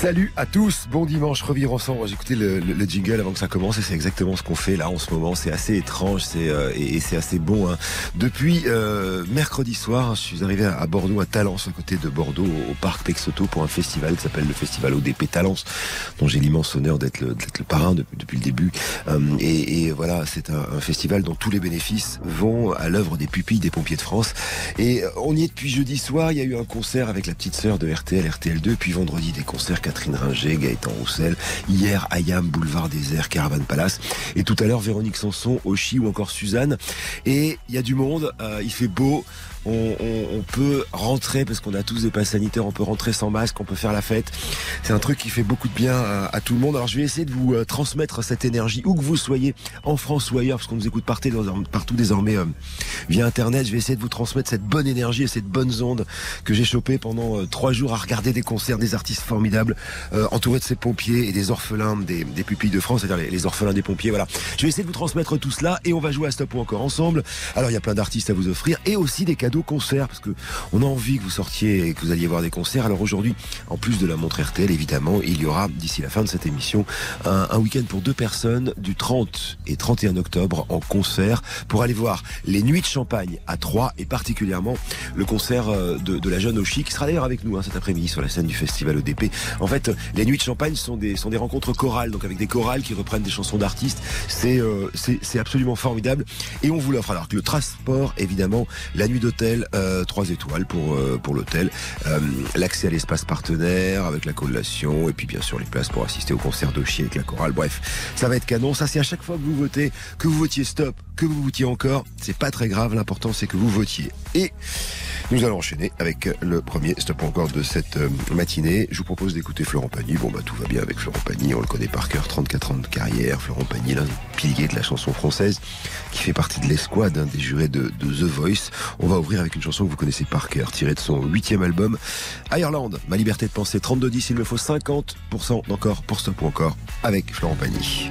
Salut à tous, bon dimanche, revivre ensemble. J'ai écouté le, le, jingle avant que ça commence et c'est exactement ce qu'on fait là en ce moment. C'est assez étrange c'est euh, et, c'est assez bon. Hein. Depuis euh, mercredi soir, je suis arrivé à, Bordeaux, à Talence, à côté de Bordeaux, au, parc Texoto pour un festival qui s'appelle le Festival ODP Talence, dont j'ai l'immense honneur d'être le, le, parrain depuis, depuis le début. Euh, et, et, voilà, c'est un, un, festival dont tous les bénéfices vont à l'œuvre des pupilles des pompiers de France. Et on y est depuis jeudi soir. Il y a eu un concert avec la petite sœur de RTL, RTL2, puis vendredi des concerts Catherine Ringer, Gaëtan Roussel, hier Ayam, Boulevard Désert, Caravan Palace, et tout à l'heure Véronique Sanson, Oshi ou encore Suzanne. Et il y a du monde, euh, il fait beau, on, peut rentrer parce qu'on a tous des passes sanitaires, on peut rentrer sans masque, on peut faire la fête. C'est un truc qui fait beaucoup de bien à, tout le monde. Alors je vais essayer de vous euh, transmettre cette énergie où que vous soyez, en France ou ailleurs, parce qu'on nous écoute partout, désormais euh, via Internet. Je vais essayer de vous transmettre cette bonne énergie et cette bonne onde que j'ai chopé pendant euh, trois jours à regarder des concerts, des artistes formidables, entourés de ces pompiers et des orphelins des, pupilles de France, c'est-à-dire les, orphelins des pompiers. Voilà. Je vais essayer de vous transmettre tout cela et on va jouer à Stop ou encore ensemble. Alors il y a plein d'artistes à vous offrir et aussi des cadeaux concerts parce que on a envie que vous sortiez et que vous alliez voir des concerts. Alors aujourd'hui, en plus de la montre RTL, évidemment, il y aura d'ici la fin de cette émission un, week-end pour deux personnes du 30 et 31 octobre en concert pour aller voir les Nuits de Champagne à Troyes et particulièrement le concert euh, de, la jeune Oshi qui sera d'ailleurs avec nous hein, cet après-midi sur la scène du festival ODP. En fait, les Nuits de Champagne sont des sont des rencontres chorales, donc avec des chorales qui reprennent des chansons d'artistes. C'est euh, absolument formidable et on vous l'offre. Alors que le transport, évidemment, la nuit d'hôtel 3 euh, étoiles pour euh, pour l'hôtel, euh, l'accès à l'espace partenaire avec la collation et puis bien sûr les places pour assister au concert d'Ochi avec la chorale. Bref, ça va être canon. Ça c'est à chaque fois que vous votez, que vous votiez stop, que vous votiez encore, c'est pas très grave. L'important c'est que vous votiez. Et nous allons enchaîner avec le premier stop encore de cette matinée. Je vous propose d'écouter Florent Pagny. Bon bah tout va bien avec Florent Pagny, on le connaît par cœur, 34 ans de carrière. Florent Pagny, l'un des piliers de la chanson française, qui fait partie de l'escouade des jurés de, The Voice. On va ouvrir avec une chanson que vous connaissez par cœur, tirée de son huitième album, Ireland, Ma liberté de penser, 32-10, il me faut 50% d'encore pour stop ou encore, avec Florent Pagny.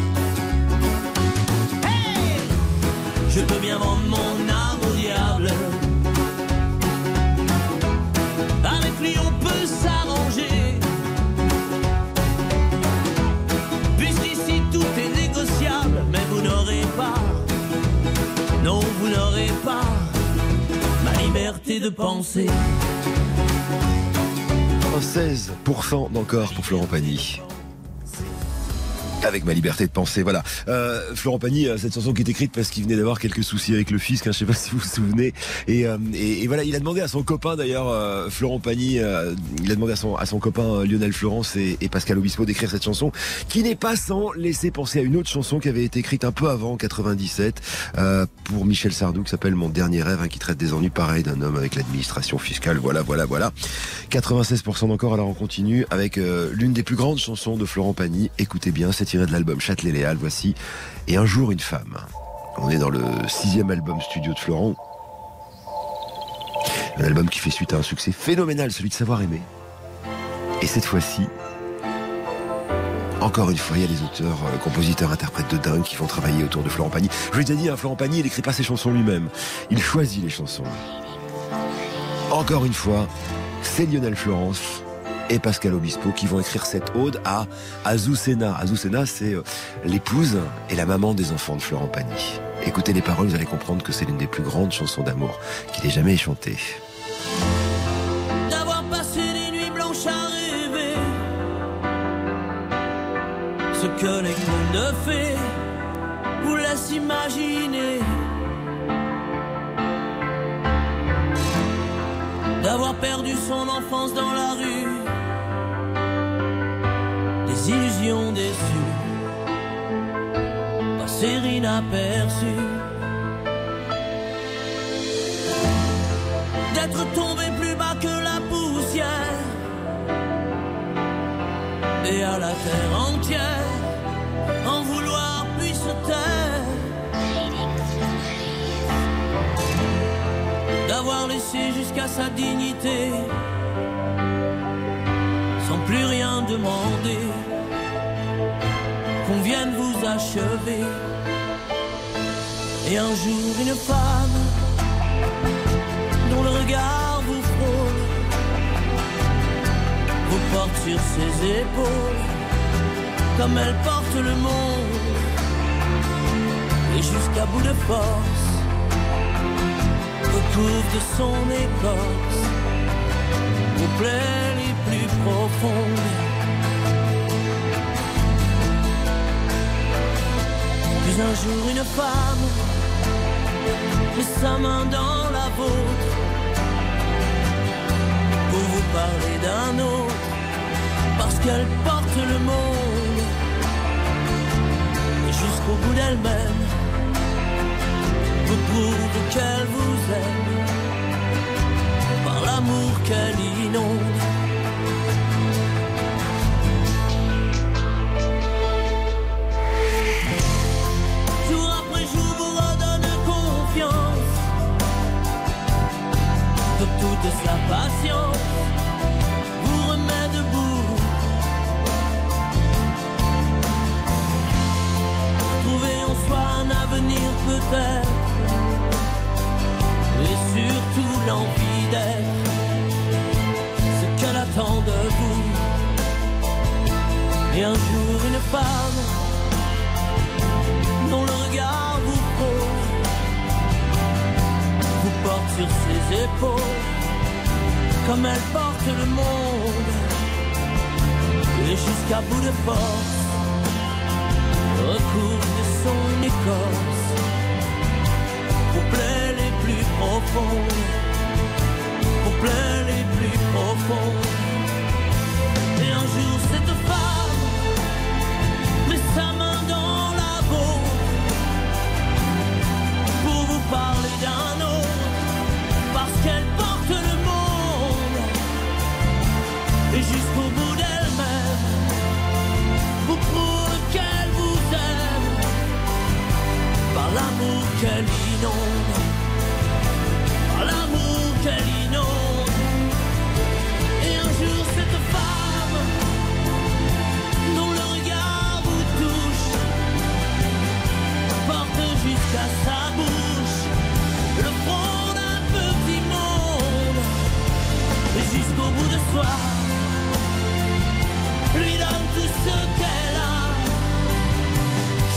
Je peux bien vendre mon âme au diable. Avec lui on peut s'arranger. Puisqu'ici tout est négociable, mais vous n'aurez pas, non vous n'aurez pas ma liberté de penser. 16% d'encore pour Florent Pagny. Avec ma liberté de penser, voilà. Euh, Florent Pagny, euh, cette chanson qui est écrite parce qu'il venait d'avoir quelques soucis avec le fisc, hein, je sais pas si vous vous souvenez. Et, euh, et, voilà, il a demandé à son copain d'ailleurs, euh, Florent Pagny, euh, il a demandé à son, à son copain euh, Lionel Florence et, Pascal Obispo d'écrire cette chanson, qui n'est pas sans laisser penser à une autre chanson qui avait été écrite un peu avant, en 97, euh, pour Michel Sardou, qui s'appelle Mon dernier rêve, hein, qui traite des ennuis pareils d'un homme avec l'administration fiscale. Voilà, voilà, voilà. 96% d'encore, alors on continue avec l'une des plus grandes chansons de Florent Pagny. Écoutez bien, c'est de l'album Châtelet-Léal, voici. Et un jour, une femme. On est dans le sixième album studio de Florent. Un album qui fait suite à un succès phénoménal, celui de Savoir aimer. Et cette fois-ci, encore une fois, il y a des auteurs, euh, compositeurs, interprètes de dingue qui vont travailler autour de Florent Pagny. Je vous l'ai déjà dit, hein, Florent Pagny, il n'écrit pas ses chansons lui-même. Il choisit les chansons. Encore une fois, c'est Lionel Florence et Pascal Obispo qui vont écrire cette ode à Azucena. Azucena, c'est euh, l'épouse et la maman des enfants de Florent Pagny. Écoutez les paroles, vous allez comprendre que c'est l'une des plus grandes chansons d'amour qu'il ait jamais chantée. D'avoir passé des nuits blanches à rêver Ce que les contes de fées vous laissent imaginer D'avoir perdu son enfance dans la rue Des illusions déçues Passer inaperçues d'être tombé plus bas que la poussière. Et à la terre entière en vouloir puis se taire. D'avoir laissé jusqu'à sa dignité sans plus rien demander qu'on vienne vous achever et un jour une femme dont le regard vous frôle, vous porte sur ses épaules, comme elle porte le monde, et jusqu'à bout de force, recouvre de son écorce, vos plaies les plus profondes. Puis un jour une femme. Met sa main dans la vôtre. Pour vous parler d'un autre. Parce qu'elle porte le monde et jusqu'au bout d'elle-même. Vous prouve qu'elle vous aime. Par l'amour qu'elle inonde. De sa patience vous remet debout. Trouver en soi un avenir peut-être, et surtout l'envie d'être ce qu'elle attend de vous. Et un jour une femme dont le regard vous pose vous porte sur ses épaules comme elle porte le monde. Et jusqu'à bout de force recouvre de son écorce vos plaies les plus profondes vos plaies les plus profondes et un jour cette femme met sa main dans la vôtre pour vous parler d'un qu'elle inonde, l'amour qu'elle inonde. Et un jour cette femme dont le regard vous touche porte jusqu'à sa bouche le front d'un petit monde. Et jusqu'au bout de soi lui donne tout ce qu'elle a.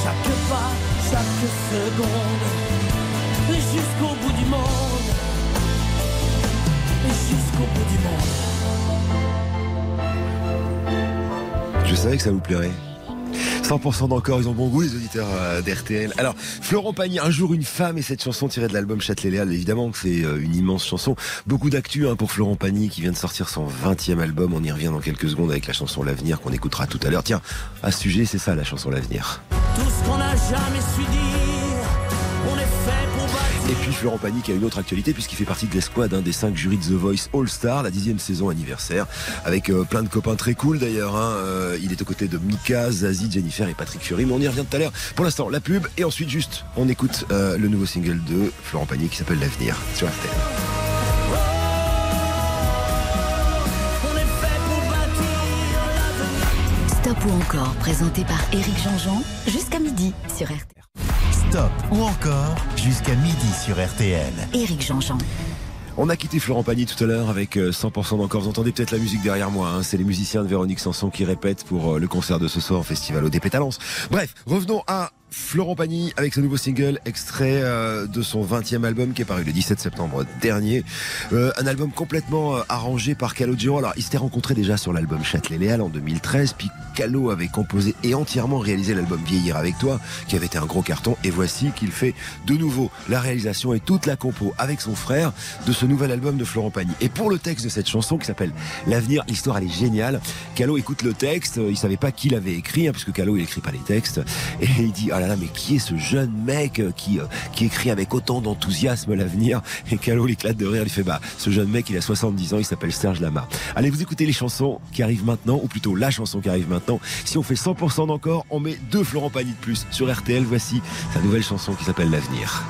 Chaque pas, jusqu'au bout du monde jusqu'au bout du monde Je savais que ça vous plairait. 100% d'encore, ils ont bon goût les auditeurs euh, d'RTL. Alors, Florent Pagny, un jour une femme et cette chanson tirée de l'album Châtelet-Léal, évidemment que c'est euh, une immense chanson. Beaucoup d'actu hein, pour Florent Pagny qui vient de sortir son 20e album, on y revient dans quelques secondes avec la chanson L'avenir qu'on écoutera tout à l'heure. Tiens, à ce sujet, c'est ça la chanson L'avenir. Tout ce qu'on n'a jamais su dire. Et puis Florent qui a une autre actualité puisqu'il fait partie de l'escouade d'un des cinq jurys de The Voice All Star, la dixième saison anniversaire, avec euh, plein de copains très cool d'ailleurs. hein. Euh, il est aux côtés de Mika, Zazie, Jennifer et Patrick Fury, mais on y revient tout à l'heure. Pour l'instant, la pub et ensuite juste, on écoute euh, le nouveau single de Florent Pagny qui s'appelle L'avenir sur RTL. Stop ou encore, présenté par Éric Jean-Jean, jusqu'à midi sur RTL. Stop ou encore jusqu'à midi sur RTL. Éric Jean-Jean. On a quitté Florent Pagny tout à l'heure avec euh, 100% d'encore. Vous entendez peut-être la musique derrière moi. hein. C'est les musiciens de Véronique Sanson qui répètent pour euh, le concert de ce soir au Festival au Dépétalence. Bref, revenons à Florent Pagny avec ce nouveau single extrait euh, de son 20e album qui est paru le 17 septembre dernier. Euh, un album complètement euh, arrangé par Calogero. Alors, il s'était rencontré déjà sur l'album Châtelet-Léal en 2013, puis Calo avait composé et entièrement réalisé l'album Vieillir avec toi, qui avait été un gros carton. Et voici qu'il fait de nouveau la réalisation et toute la compo avec son frère de ce nouvel album de Florent Pagny. Et pour le texte de cette chanson qui s'appelle L'avenir, l'histoire elle est géniale. Calo écoute le texte, euh, il savait pas qui l'avait écrit, hein, puisque Calo il écrit pas les textes, et il dit oh mais qui est ce jeune mec euh, qui euh, qui écrit avec autant d'enthousiasme l'avenir Et Calo l'éclate de rire, il fait bah ce jeune mec il a 70 ans, il s'appelle Serge Lama. Allez vous écoutez les chansons qui arrivent maintenant, ou plutôt la chanson qui arrive maintenant. Si on fait 100% d'encore, on met deux Florent Pagny de plus sur RTL. Voici sa nouvelle chanson qui s'appelle L'avenir.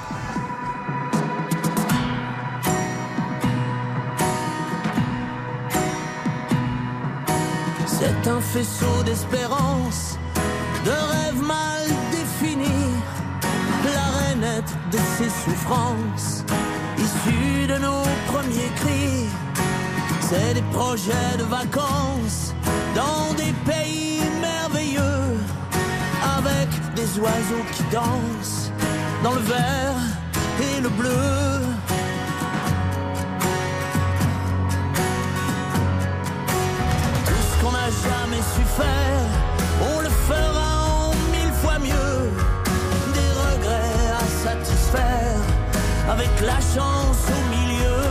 C'est un faisceau d'espérance, de rêves mal de ses souffrances, issue de nos premiers cris. C'est des projets de vacances dans des pays merveilleux, avec des oiseaux qui dansent dans le vert et le bleu. Tout ce qu'on n'a jamais su faire, avec la chance au milieu.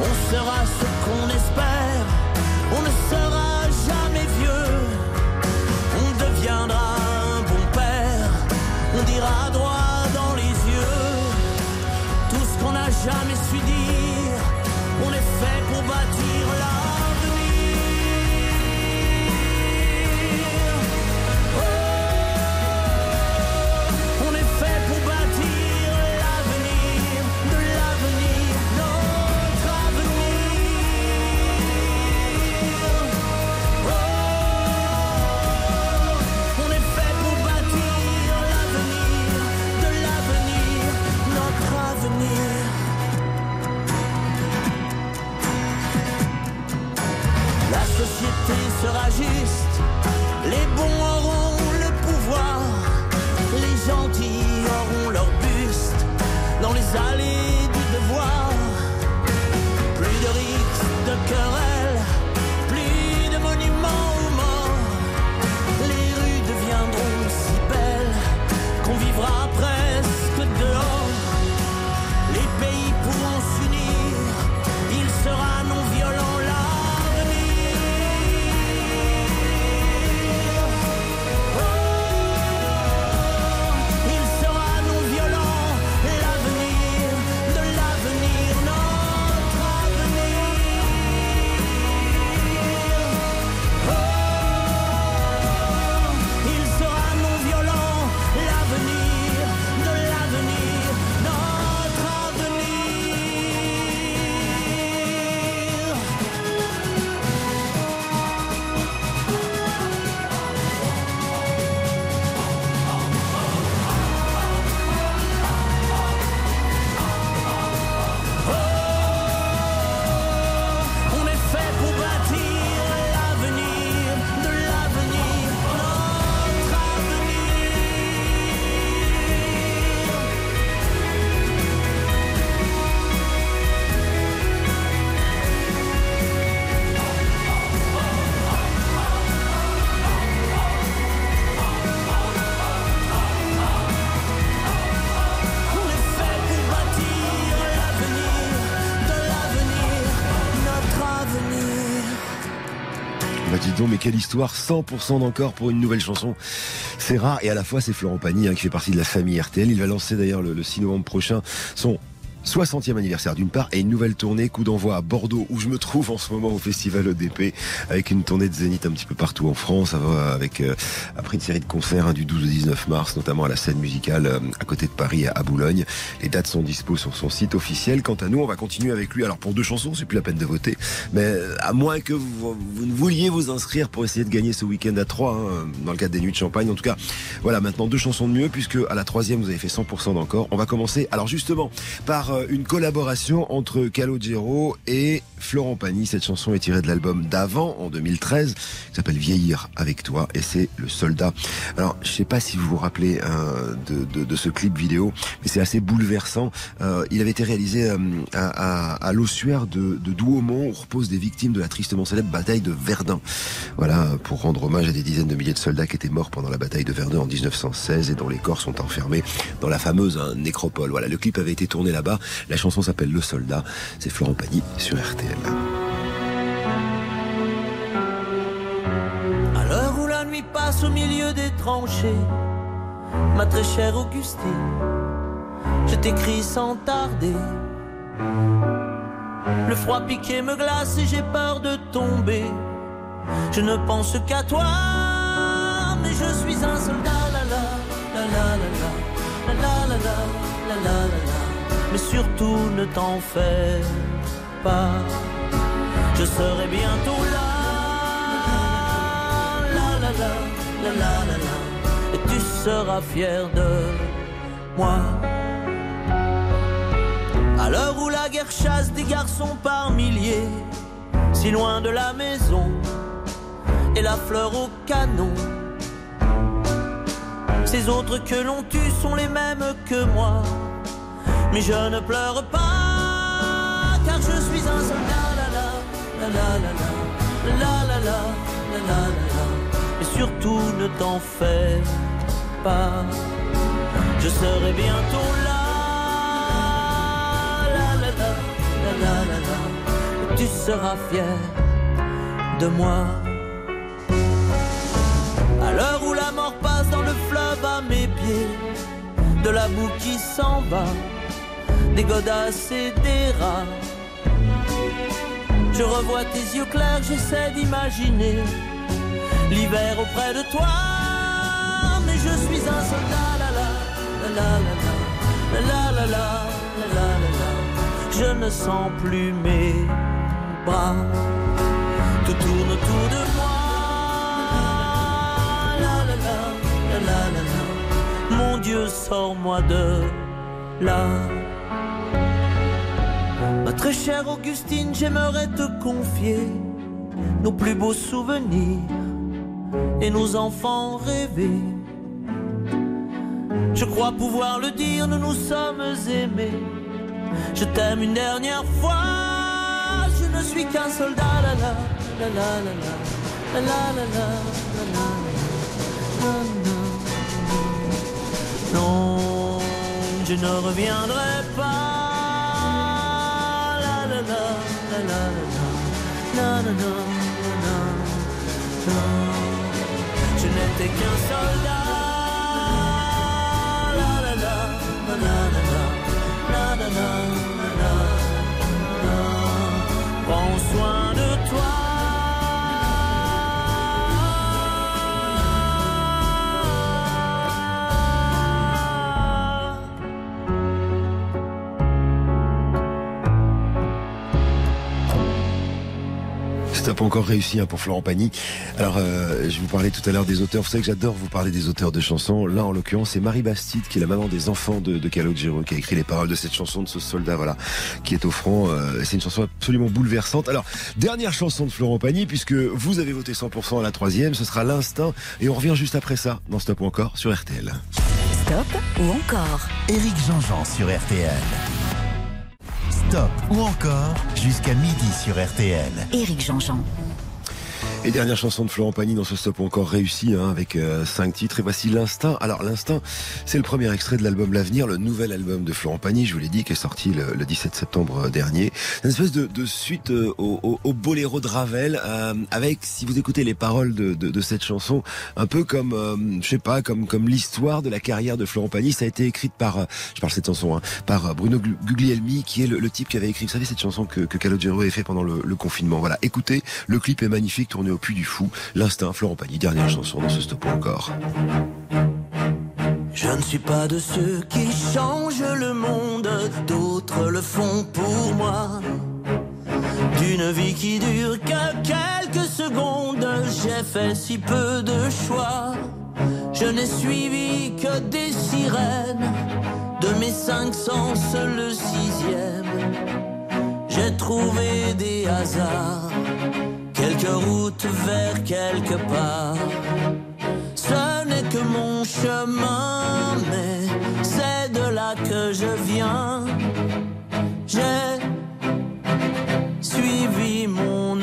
On sera ce qu'on espère, on ne sera jamais vieux. On deviendra un bon père, on dira droit dans les yeux. Tout ce qu'on n'a jamais quelle histoire 100% d'encore pour une nouvelle chanson. C'est rare et à la fois c'est Florent Pagny hein, qui fait partie de la famille RTL. Il va lancer d'ailleurs le, le 6 novembre prochain son 60e anniversaire d'une part et une nouvelle tournée coup d'envoi à Bordeaux où je me trouve en ce moment au festival EDP avec une tournée de Zénith un petit peu partout en France avec une série de concerts hein, du 12 au 19 mars notamment à la scène musicale euh, à côté de Paris à, Boulogne. Les dates sont dispo sur son site officiel. Quant à nous, on va continuer avec lui. Alors pour deux chansons, c'est plus la peine de voter, mais euh, à moins que vous, ne vouliez vous inscrire pour essayer de gagner ce week-end à 3 hein, dans le cadre des nuits de champagne. En tout cas, voilà maintenant deux chansons de mieux puisque à la troisième vous avez fait 100% d'encore. On va commencer alors justement par euh, une collaboration entre Calogero et Florent Pagny. Cette chanson est tirée de l'album d'avant, en 2013, qui s'appelle Vieillir avec toi, et c'est Le Alors, je sais pas si vous vous rappelez euh, de, ce clip vidéo, mais c'est assez bouleversant. Euh, il avait été réalisé à, à, l'ossuaire de, Douaumont, où reposent des victimes de la tristement célèbre bataille de Verdun. Voilà, pour rendre hommage à des dizaines de milliers de soldats qui étaient morts pendant la bataille de Verdun en 1916 et dont les corps sont enfermés dans la fameuse hein, nécropole. Voilà, le clip avait été tourné là-bas. La chanson s'appelle Le Soldat. C'est Florent Pagny sur RTL. Passe au milieu des tranchées, ma très chère Augustine, je t'écris sans tarder. Le froid piqué me glace et j'ai peur de tomber. Je ne pense qu'à toi, mais je suis un soldat. La la la la la la la la la la la la mais surtout ne t'en fais pas. Je serai bientôt là, la la la, la la et tu seras fier de moi. À l'heure où la guerre chasse des garçons par milliers, si loin de la maison, et la fleur au canon. Ces autres que l'on tue sont les mêmes que moi mais je ne pleure pas, car je suis un soldat, la la, la la la et surtout ne t'en fais pas, je serai bientôt là, la, tu seras fier de moi. À l'heure où la mort passe dans le fleuve à mes pieds, de la boue qui s'en va des godasses et des rats. Je revois tes yeux clairs, j'essaie d'imaginer l'hiver auprès de toi. Mais je suis un soldat, la la, la la la la la la la Je ne sens plus mes bras, tout tourne autour de moi. La la la la la la, mon Dieu, sors-moi de là. Ma très chère Augustine, j'aimerais te confier nos plus beaux souvenirs et nos enfants rêvés. Je crois pouvoir le dire, nous nous sommes aimés. Je t'aime une dernière fois, je ne suis qu'un soldat. La la la la la Non, je ne reviendrai pas. N'étais qu'un soldat. N'a pas encore réussi hein, pour Florent Pagny. Alors, euh, je vous parlais tout à l'heure des auteurs. Vous savez que j'adore vous parler des auteurs de chansons. Là, en l'occurrence, c'est Marie Bastide, qui est la maman des enfants de, de Calogero, qui a écrit les paroles de cette chanson de ce soldat, voilà, qui est au front. Euh, c'est une chanson absolument bouleversante. Alors, dernière chanson de Florent Pagny, puisque vous avez voté 100% à la troisième, ce sera l'instinct. Et on revient juste après ça, dans Stop ou encore, sur RTL. Stop ou encore Éric Jean-Jean sur RTL. Ou encore jusqu'à midi sur RTL. Éric Jean-Jean. Et dernière chanson de Florent Pagny dans ce stop encore réussi hein, avec euh, cinq titres. Et voici l'instinct. Alors l'instinct, c'est le premier extrait de l'album L'avenir, le nouvel album de Florent Pagny. Je vous l'ai dit, qui est sorti le, 17 septembre euh, dernier. Une espèce de, de suite euh, au, au, boléro de Ravel, avec, si vous écoutez les paroles de, de, de cette chanson, un peu comme, je sais pas, comme comme l'histoire de la carrière de Florent Pagny. Ça a été écrite par, je parle cette chanson, hein, par Bruno Guglielmi, qui est le, type qui avait écrit, vous savez, cette chanson que, que Calogero avait fait pendant le, le confinement. Voilà, écoutez, le clip est magnifique, tourné au Puy du Fou. L'instinct, Florent Pagny, dernière chanson dans ce stop encore. Je ne suis pas de ceux qui changent le monde, d'autres le font pour moi. D'une vie qui dure que quelques secondes, j'ai fait si peu de choix. Je n'ai suivi que des sirènes, de mes cinq sens le sixième. J'ai trouvé des hasards quelques routes vers quelque part. Ce n'est que mon chemin, mais c'est de là que je viens. J'ai suivi mon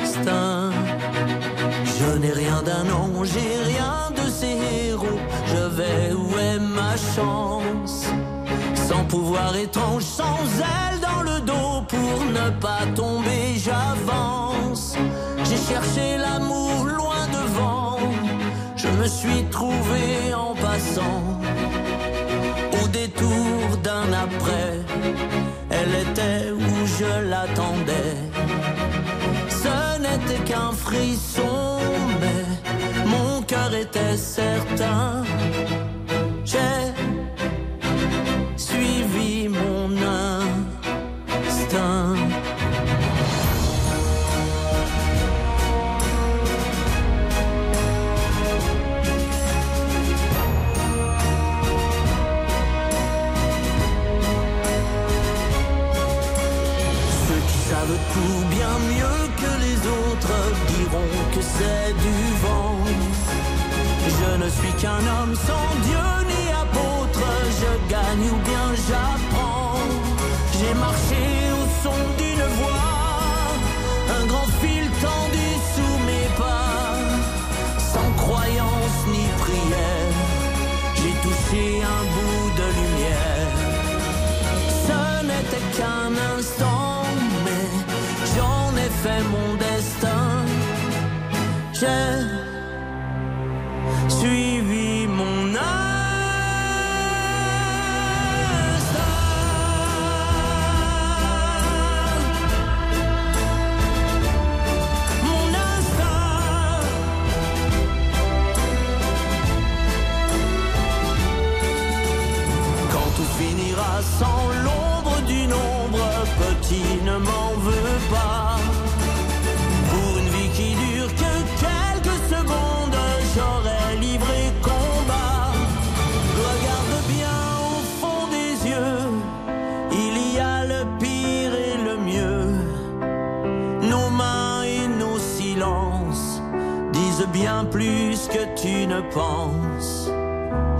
instinct. Je n'ai rien d'un ange, rien de ces héros. Je vais où est ma chance? Sans pouvoir étrange, sans elle dans le dos pour ne pas tomber, j'avance. J'ai cherché l'amour loin devant, je me suis trouvé en passant. Au détour d'un après, elle était où je l'attendais. Ce n'était qu'un frisson, mais mon cœur était certain. J'ai Je ne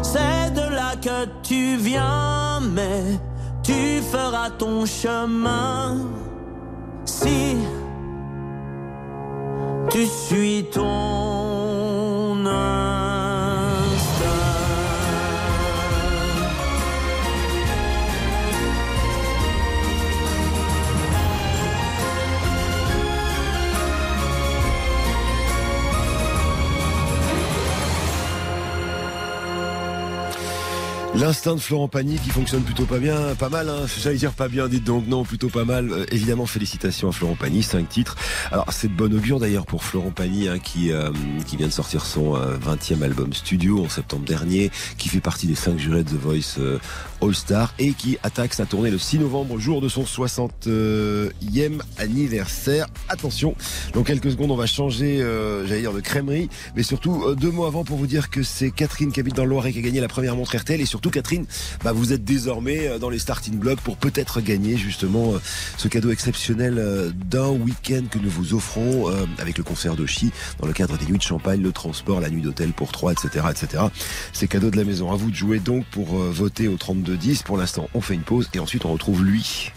C'est de là que tu viens, mais tu feras ton chemin L'instinct de Florent Pagny qui fonctionne plutôt pas bien, pas mal, hein. j'allais dire pas bien, dites donc non, plutôt pas mal. Euh, évidemment, félicitations à Florent Pagny, cinq titres. Alors c'est de bon augure d'ailleurs pour Florent Pagny hein, qui euh, qui vient de sortir son euh, 20e album studio en septembre dernier, qui fait partie des cinq jurés de The Voice euh, All Star et qui attaque sa tournée le 6 novembre, jour de son 60e anniversaire. Attention, dans quelques secondes on va changer, euh, j'allais dire de crèmerie, mais surtout euh, deux mots avant pour vous dire que c'est Catherine qui habite dans le Loiret qui a gagné la première montre RTL et surtout Catherine, bah, vous êtes désormais euh, dans les starting blocks pour peut-être gagner justement euh, ce cadeau exceptionnel euh, d'un week-end que nous vous offrons avec le concert de Chi dans le cadre des nuits de champagne, le transport, la nuit d'hôtel pour trois, etc., etc. C'est cadeau de la maison. À vous de jouer donc pour voter au 32-10. Pour l'instant, on fait une pause et ensuite on retrouve lui.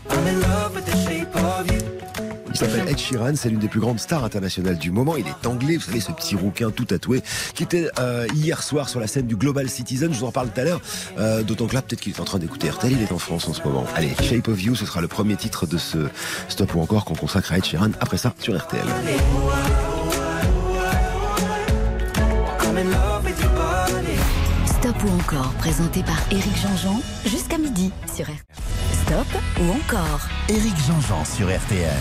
Il s'appelle Ed Sheeran, c'est l'une des plus grandes stars internationales du moment. Il est anglais, vous savez, ce petit rouquin tout tatoué, qui était euh, hier soir sur la scène du Global Citizen. Je vous en parle tout à l'heure. Euh, D'autant que là, peut-être qu'il est en train d'écouter RTL. Il est en France en ce moment. Allez, Shape of You, ce sera le premier titre de ce stop ou encore qu'on consacre à Ed Sheeran. Après ça, sur RTL. Stop ou encore, présenté par Éric Jean-Jean, jusqu'à midi sur RTL. Stop ou encore Éric Jean-Jean sur RTL.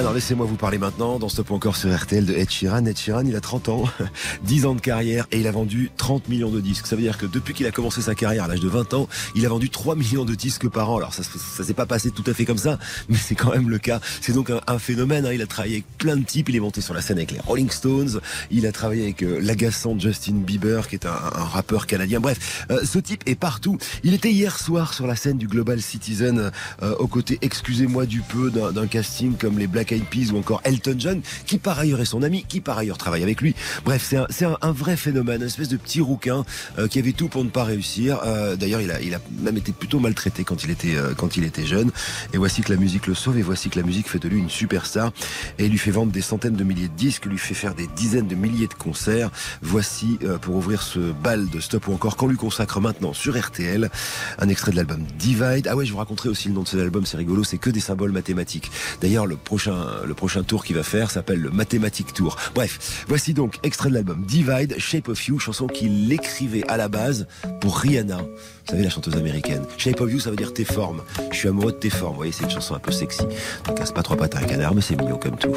Alors laissez-moi vous parler maintenant dans Stop encore sur RTL de Ed Sheeran. Ed Sheeran, il a 30 ans, 10 ans de carrière et il a vendu 30 millions de disques. Ça veut dire que depuis qu'il a commencé sa carrière à l'âge de 20 ans, il a vendu 3 millions de disques par an. Alors ça, ça s'est pas passé tout à fait comme ça, mais c'est quand même le cas. C'est donc un, phénomène. Hein. Il a travaillé avec plein de types. Il est monté sur la scène avec les Rolling Stones. Il a travaillé avec euh, l'agaçant Justin Bieber, qui est un, un rappeur canadien. Bref, euh, ce type est partout. Il était hier soir sur la scène du Global Citizen, euh, aux côtés, excusez-moi du peu, d'un casting comme les Black Eyed Peas ou encore Elton John, qui par ailleurs est son ami, qui par ailleurs travaille avec lui. Bref, c'est un, vrai phénomène, une espèce de petit rouquin euh, qui avait tout pour ne pas réussir. Euh, D'ailleurs, il a, même été plutôt maltraité quand il était euh, quand il était jeune. Et voici que la musique le sauve, et voici que la musique fait de lui une superstar et lui fait vendre des centaines de milliers de disques, lui fait faire des dizaines de milliers de concerts. Voici pour ouvrir ce bal de stop ou encore qu'on lui consacre maintenant sur RTL un extrait de l'album Divide. Ah ouais, je vous raconterai aussi le nom de cet album, c'est rigolo, c'est que des symboles mathématiques. D'ailleurs, le prochain le prochain tour qu'il va faire s'appelle le Mathématique Tour. Bref, voici donc extrait de l'album Divide, Shape of You, chanson qu'il écrivait à la base pour Rihanna. Vous savez, la chanteuse américaine. Shape of You, ça veut dire tes formes. Je suis amoureux de tes formes. Vous voyez, c'est une chanson un peu sexy. Donc, casse pas trois pattes à un canard, mais c'est mignon comme tout.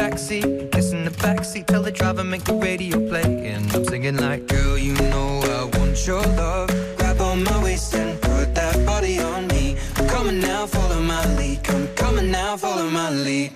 Taxi. Kissing the backseat, tell the driver, make the radio play. And I'm singing like, girl, you know I want your love. Grab on my waist and put that body on me. I'm coming now, follow my lead. Come coming now, follow my lead.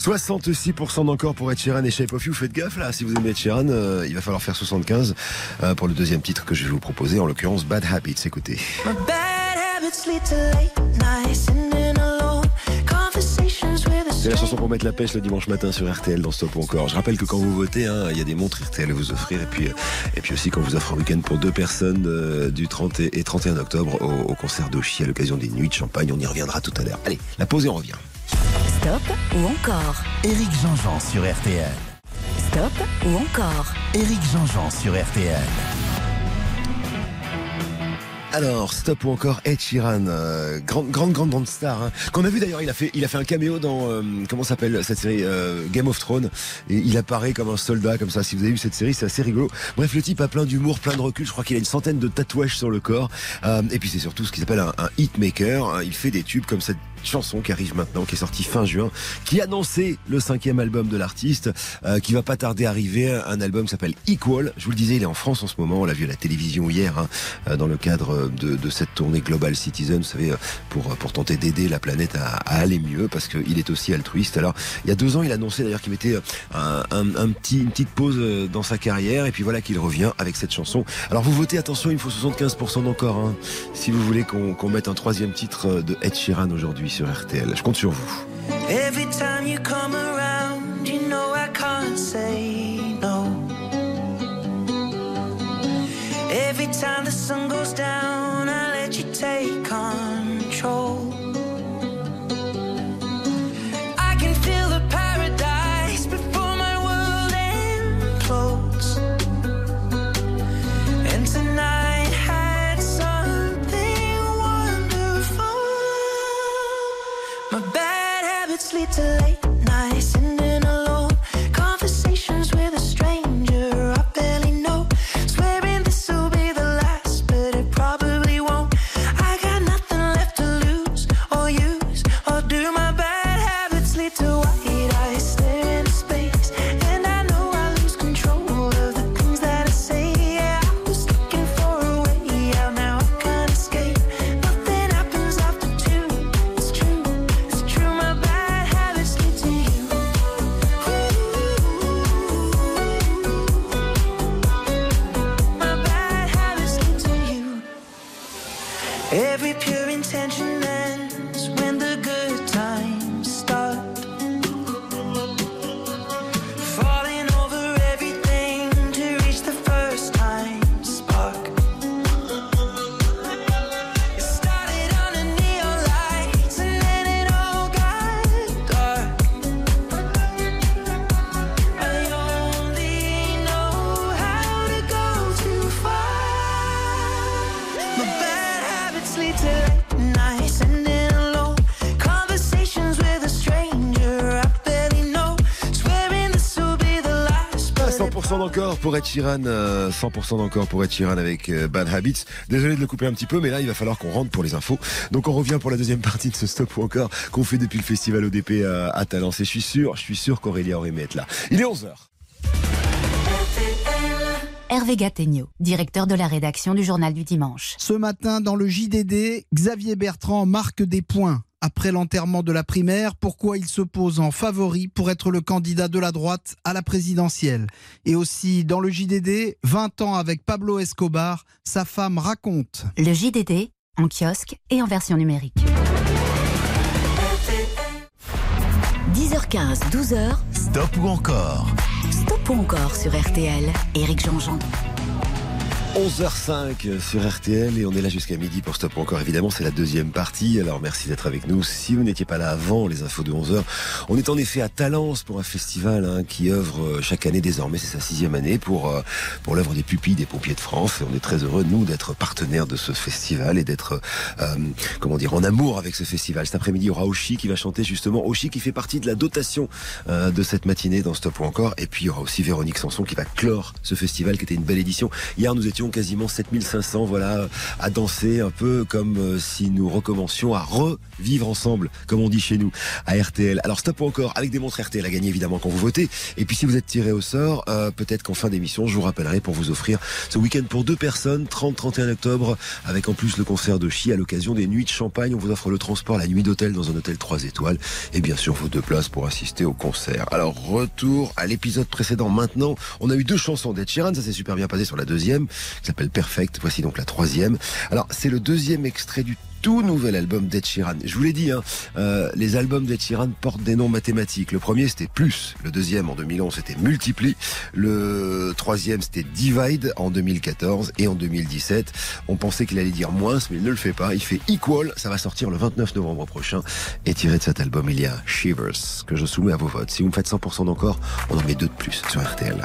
66% d'encore pour Ed Sheeran et Shape of You. Faites gaffe là, si vous aimez Ed Sheeran, euh, il va falloir faire 75 euh, pour le deuxième titre que je vais vous proposer, en l'occurrence Bad Habits. Écoutez. My bad habits lead to late nights, sitting alone, conversations with a C'est la chanson pour mettre la pêche le dimanche matin sur RTL dans Stop ou encore. Je rappelle que quand vous votez, hein, il y a des montres RTL à vous offrir et puis euh, et puis aussi quand vous offre un week-end pour deux personnes euh, du 30 et et 31 octobre au, au concert d'Ochi à l'occasion des nuits de champagne. On y reviendra tout à l'heure. Allez, la pause et on revient. Stop ou encore Éric Jean-Jean sur RTL. Stop ou encore Éric Jean-Jean sur RTL. Alors, stop ou encore Ed Sheeran, euh, grande, grande, grande, grande star, hein, qu'on a vu d'ailleurs. Il a fait, il a fait un caméo dans euh, comment s'appelle cette série euh, Game of Thrones, et il apparaît comme un soldat, comme ça. Si vous avez vu cette série, c'est assez rigolo. Bref, le type a plein d'humour, plein de recul. Je crois qu'il a une centaine de tatouages sur le corps, Euh, et puis c'est surtout ce qu'il s'appelle un, un hitmaker. hein. Il fait des tubes comme cette chanson qui arrive maintenant, qui est sortie fin juin, qui annonçait le cinquième album de l'artiste, euh, qui va pas tarder à arriver, un album qui s'appelle Equal. Je vous le disais, il est en France en ce moment, on l'a vu à la télévision hier, hein, euh, dans le cadre de, de cette tournée Global Citizen, vous savez, euh, pour, pour tenter d'aider la planète à, à aller mieux, parce qu'il est aussi altruiste. Alors, il y a deux ans, il annonçait d'ailleurs qu'il mettait un, un, petit, une petite pause euh, dans sa carrière, et puis voilà qu'il revient avec cette chanson. Alors vous votez, attention, il faut 75% d'encore, hein, si vous voulez qu'on qu'on mette un troisième titre de Ed Sheeran aujourd'hui sur RTL. Je compte sur vous. Every time you come around, you know I can't say no. Every time the sun goes down, I let you take control. Pour Ed Sheeran, euh, 100% d'encore pour Ed Sheeran avec euh, Bad Habits. Désolé de le couper un petit peu, mais là il va falloir qu'on rentre pour les infos. Donc on revient pour la deuxième partie de ce stop ou encore qu'on fait depuis le festival ODP à, à Talence. Et je suis sûr, je suis sûr qu'Aurélia aurait aimé être là. Il est 11h. Hervé Gattegno, directeur de la rédaction du Journal du Dimanche. Ce matin, dans le JDD, Xavier Bertrand marque des points. Après l'enterrement de la primaire, pourquoi il se pose en favori pour être le candidat de la droite à la présidentielle? Et aussi, dans le JDD, 20 ans avec Pablo Escobar, sa femme raconte. Le JDD, en kiosque et en version numérique. 10h15, 12h, Stop ou encore? Stop ou encore sur RTL. Éric Jean-Jean. 11h05 sur RTL et on est là jusqu'à midi pour Stop encore. Évidemment, c'est la deuxième partie. Alors merci d'être avec nous. Si vous n'étiez pas là avant les infos de 11h, on est en effet à Talence pour un festival hein, qui œuvre euh, chaque année désormais. C'est sa sixième année pour euh, pour l'œuvre des pupilles des pompiers de France. Et on est très heureux nous d'être partenaires de ce festival et d'être euh, comment dire en amour avec ce festival. Cet après-midi, il y aura Oshi qui va chanter justement. Oshi qui fait partie de la dotation euh, de cette matinée dans Stop encore. Et puis il y aura aussi Véronique Sanson qui va clore ce festival qui était une belle édition. Hier, nous étions quasiment 7500, voilà, à danser un peu comme euh, si nous recommencions à revivre ensemble, comme on dit chez nous, à RTL. Alors stop encore, avec des montres RTL à gagner évidemment quand vous votez. Et puis si vous êtes tiré au sort, euh, peut-être qu'en fin d'émission, je vous rappellerai pour vous offrir ce week-end pour deux personnes, 30-31 octobre, avec en plus le concert de Chi à l'occasion des nuits de champagne. On vous offre le transport, la nuit d'hôtel dans un hôtel 3 étoiles et bien sûr vos deux places pour assister au concert. Alors retour à l'épisode précédent. Maintenant, on a eu deux chansons d'Ed Sheeran, ça s'est super bien passé sur la deuxième, qui s'appelle Perfect. Voici donc la troisième. Alors c'est le deuxième extrait du tout nouvel album d'Ed Sheeran. Je vous l'ai dit, hein, euh, les albums d'Ed Sheeran portent des noms mathématiques. Le premier c'était Plus, le deuxième en 2011 c'était Multiply, le troisième c'était Divide en 2014 et en 2017 on pensait qu'il allait dire moins mais il ne le fait pas. Il fait Equal, ça va sortir le 29 novembre prochain et tiré de cet album il y a Shivers que je soumets à vos votes. Si vous me faites 100% d'encore, on en met deux de plus sur RTL.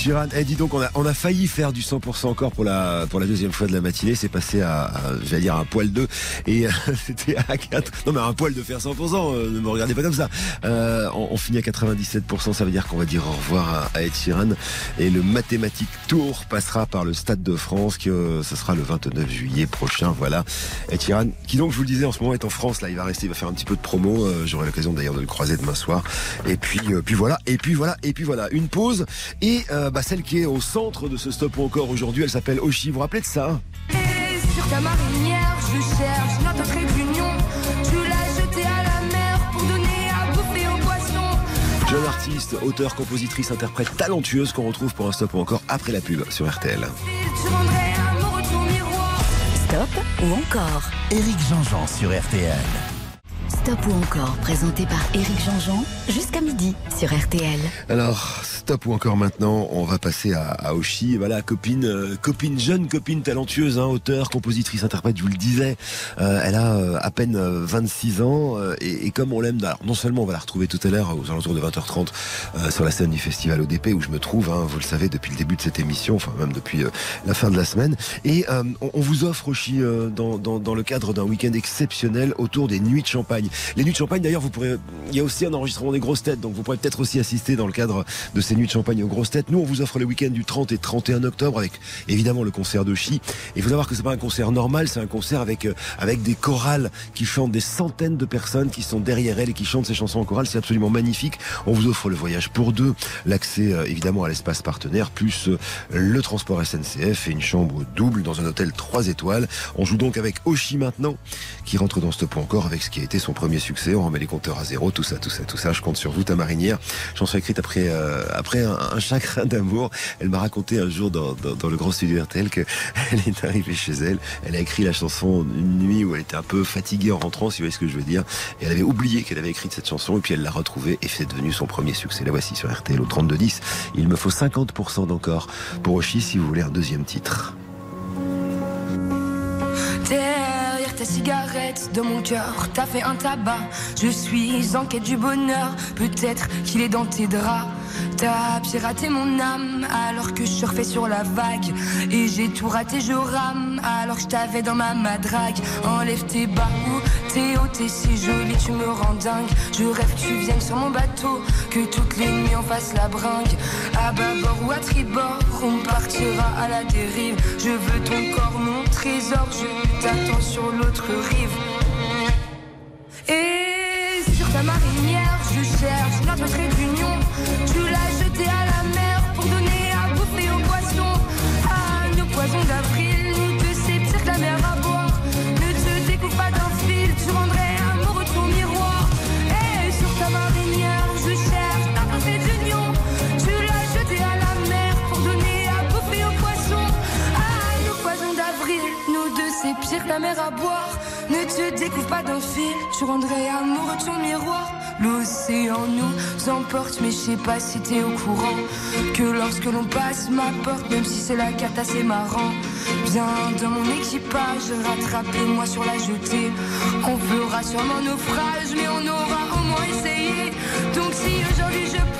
Sheeran, eh, dis donc, on a, on a failli faire du 100% encore pour la, pour la deuxième fois de la matinée. C'est passé à, à, j'allais dire, un poil 2. Et euh, c'était à 4. Non, mais un poil de faire 100%, euh, ne me regardez pas comme ça. Euh, on, on finit à 97%, ça veut dire qu'on va dire au revoir à, à. Et le mathématique tour passera par le Stade de France, que euh, ce sera le 29 juillet prochain. Voilà. Ed qui donc, je vous le disais, en ce moment est en France. Là, il va rester, il va faire un petit peu de promo. Euh, J'aurai l'occasion d'ailleurs de le croiser demain soir. Et puis, euh, puis voilà, et puis voilà, et puis voilà. Une pause. Et euh, euh, bah, celle qui est au centre de ce stop ou encore aujourd'hui, elle s'appelle Oshi. Vous vous rappelez de ça Jeune artiste, auteur, compositrice, interprète talentueuse qu'on retrouve pour un stop ou encore après la pub sur RTL. Stop ou encore Éric Jean-Jean sur RTL. Stop ou encore, présenté par Éric Jean-Jean, jusqu'à midi sur RTL. Alors, stop ou encore maintenant, on va passer à, à Oshi. Voilà, copine, euh, copine jeune, copine talentueuse, hein, auteur, compositrice, interprète, je vous le disais. Euh, elle a euh, à peine euh, 26 ans et, comme on l'aime, non seulement on va la retrouver tout à l'heure aux alentours de 20h30 euh, sur la scène du festival ODP où je me trouve, hein, vous le savez depuis le début de cette émission, enfin même depuis la fin de la semaine. Et on, vous offre Oshi dans le cadre d'un week-end exceptionnel autour des nuits de champagne. Les nuits de champagne, d'ailleurs, vous pourrez, il y a aussi un enregistrement des grosses têtes, donc vous pourrez peut-être aussi assister dans le cadre de ces nuits de champagne aux grosses têtes. Nous, on vous offre le week-end du 30 et 31 octobre avec évidemment le concert de Chi. Et il faut savoir que c'est pas un concert normal, c'est un concert avec euh, avec des chorales qui chantent des centaines de personnes qui sont derrière elles et qui chantent ces chansons en chorale. C'est absolument magnifique. On vous offre le voyage pour deux, l'accès euh, évidemment à l'espace partenaire, plus euh, le transport SNCF et une chambre double dans un hôtel 3 étoiles. On joue donc avec Oshi maintenant, qui rentre dans ce point encore avec ce qui a été son premier succès. On remet les compteurs à zéro, tout ça, tout ça, tout ça. Je compte sur vous, ta marinière. Chanson écrite après euh, après un, un chagrin d'amour. Elle m'a raconté un jour dans, dans, le grand studio RTL que elle est arrivée chez elle. Elle a écrit la chanson une nuit où elle était un peu fatiguée en rentrant, si vous voyez ce que je veux dire. Et elle avait oublié qu'elle avait écrit cette chanson et puis elle l'a retrouvée et c'est devenu son premier succès. La voici sur RTL au 3210. Il me faut 50% d'encore pour Oshi si vous voulez un deuxième titre. Ta cigarette de mon cœur, t'as fait un tabac. Je suis en quête du bonheur, peut-être qu'il est dans tes draps. T'as piraté mon âme alors que je surfais sur la vague. Et j'ai tout raté, je rame alors que je t'avais dans ma madrague. Enlève tes bas ou t'es haut, t'es si jolie, tu me rends dingue. Je rêve que tu viennes sur mon bateau, que toutes les nuits on fasse la bringue. À bâbord ou à tribord, on partira à la dérive. Je veux ton corps, mon trésor, je t'attends sur l'autre rive. Et sur ta marinière, je cherche notre trait d'union. Que la mer à boire. Ne te découvre pas d'un fil, tu rendrais amoureux ton miroir. L'océan nous emporte, mais je sais pas si t'es au courant. Que lorsque l'on passe ma porte, même si c'est la carte assez marrant. Viens dans mon équipage, rattrapez-moi sur la jetée. On fera sûrement naufrage, mais on aura au moins essayé. Donc si aujourd'hui je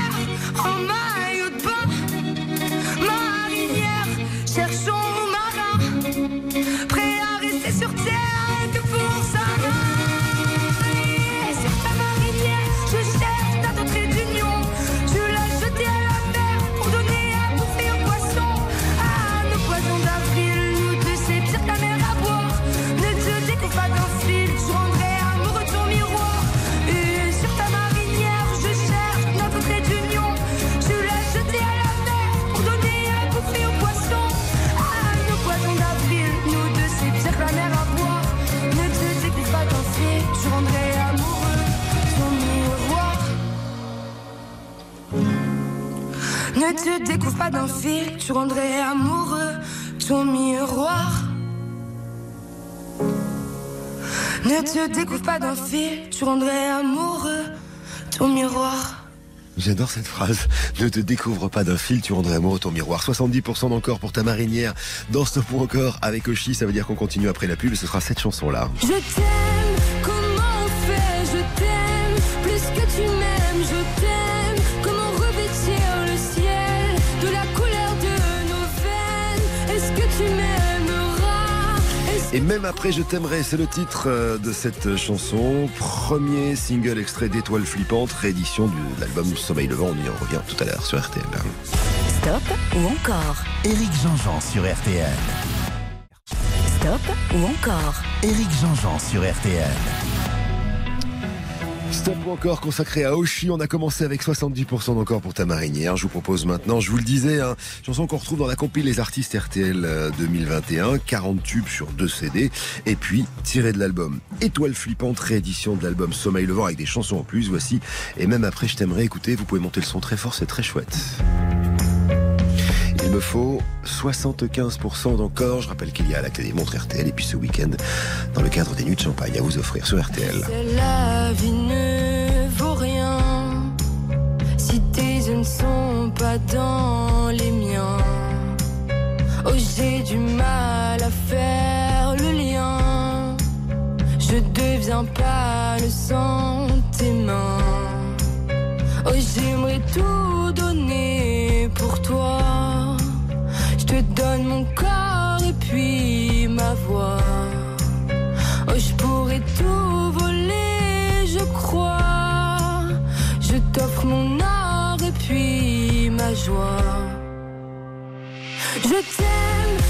rendrais amoureux ton miroir. Ne te découvre pas d'un fil, tu rendrais amoureux ton miroir. J'adore cette phrase. Ne te découvre pas d'un fil, tu rendrais amoureux ton miroir. 70% d'encore pour ta marinière. Dans ce point encore avec Oshi, ça veut dire qu'on continue après la pub ce sera cette chanson-là. Je t'aime, comment on fait? Je t'aime, plus que tu m'aimes, je t'aime. Et même après Je t'aimerai, c'est le titre euh, de cette chanson. Premier single extrait d'Étoile flippante, réédition de l'album Sommeil levant. On y en revient tout à l'heure sur RTL. Stop ou encore? Éric Jean-Jean sur RTL. Stop ou encore? Éric Jean-Jean sur RTL. Stop encore consacré à Oshi. On a commencé avec 70% d'encore pour ta marinière. Je vous propose maintenant, je vous le disais, hein, chanson qu'on retrouve dans la compil Les Artistes RTL euh, 2021. 40 tubes sur deux CD. Et puis, tiré de l'album Étoile flippante, réédition de l'album Sommeil levant avec des chansons en plus. Voici. Et même après, je t'aimerais écouter. Vous pouvez monter le son très fort, c'est très chouette. Il me faut 75% d'encore. Je rappelle qu'il y a la clé des montres RTL et puis ce week-end, dans le cadre des nuits de champagne à vous offrir sur RTL. la vie ne vaut rien si tes yeux ne sont pas dans les miens Oh j'ai du mal à faire le lien Je deviens pas le sang tes mains Oh j'aimerais tout joie. Je t'aime,